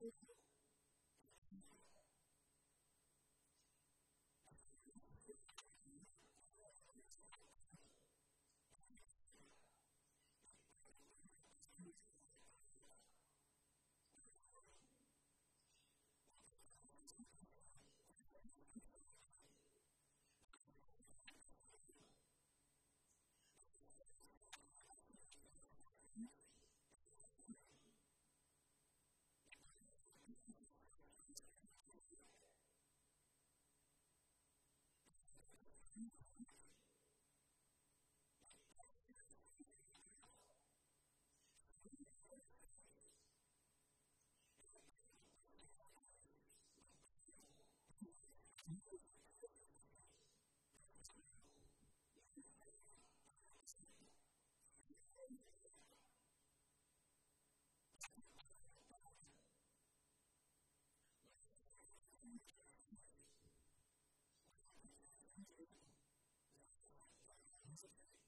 if Sunday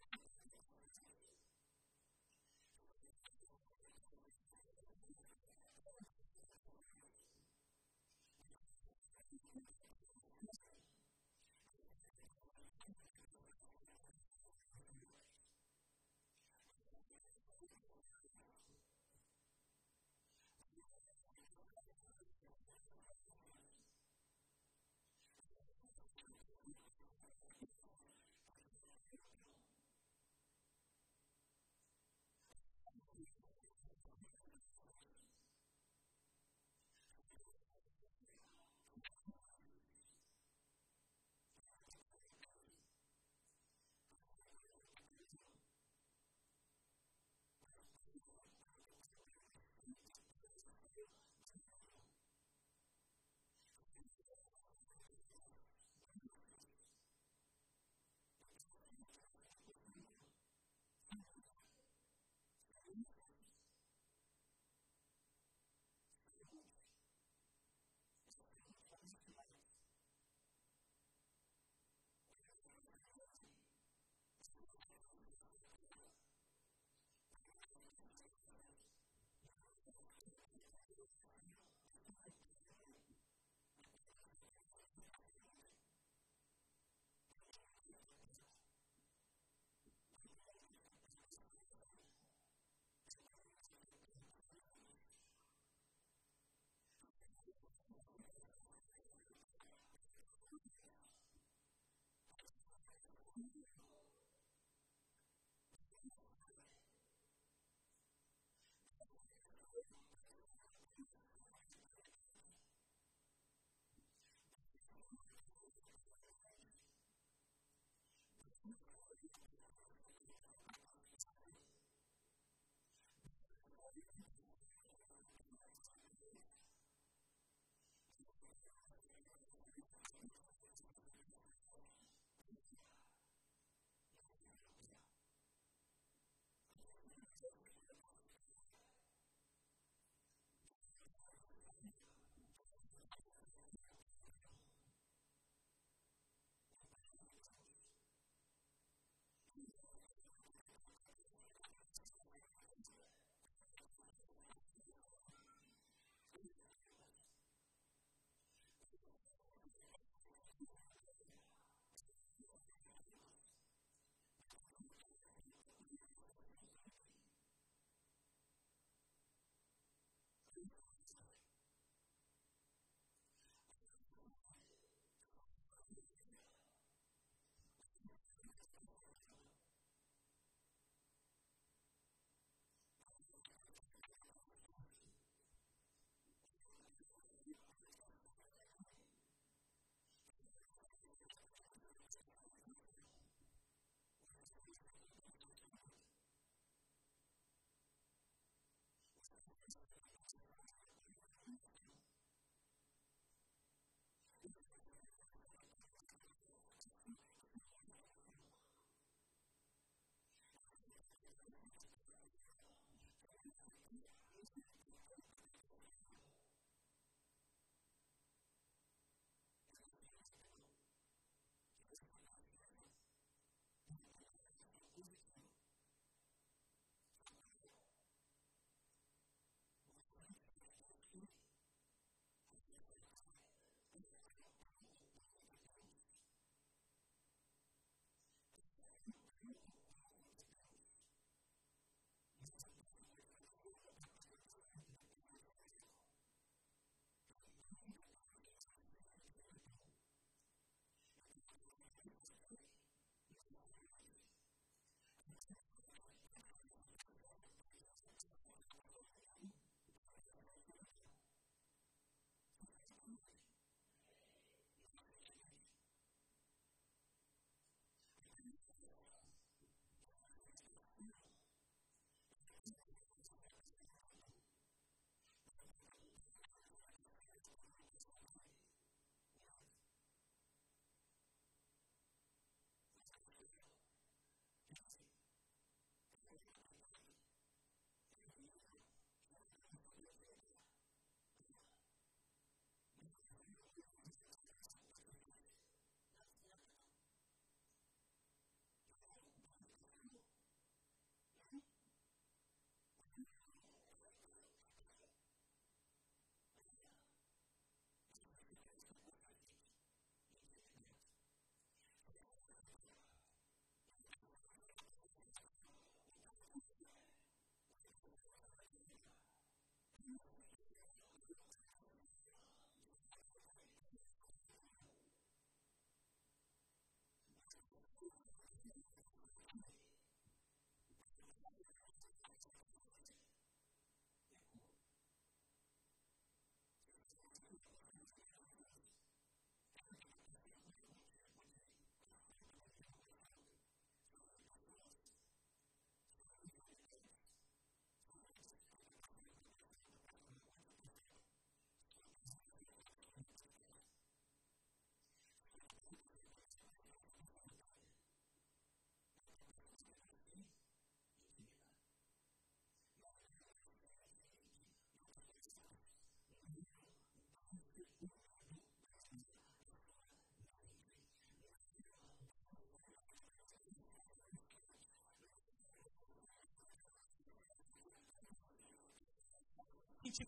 which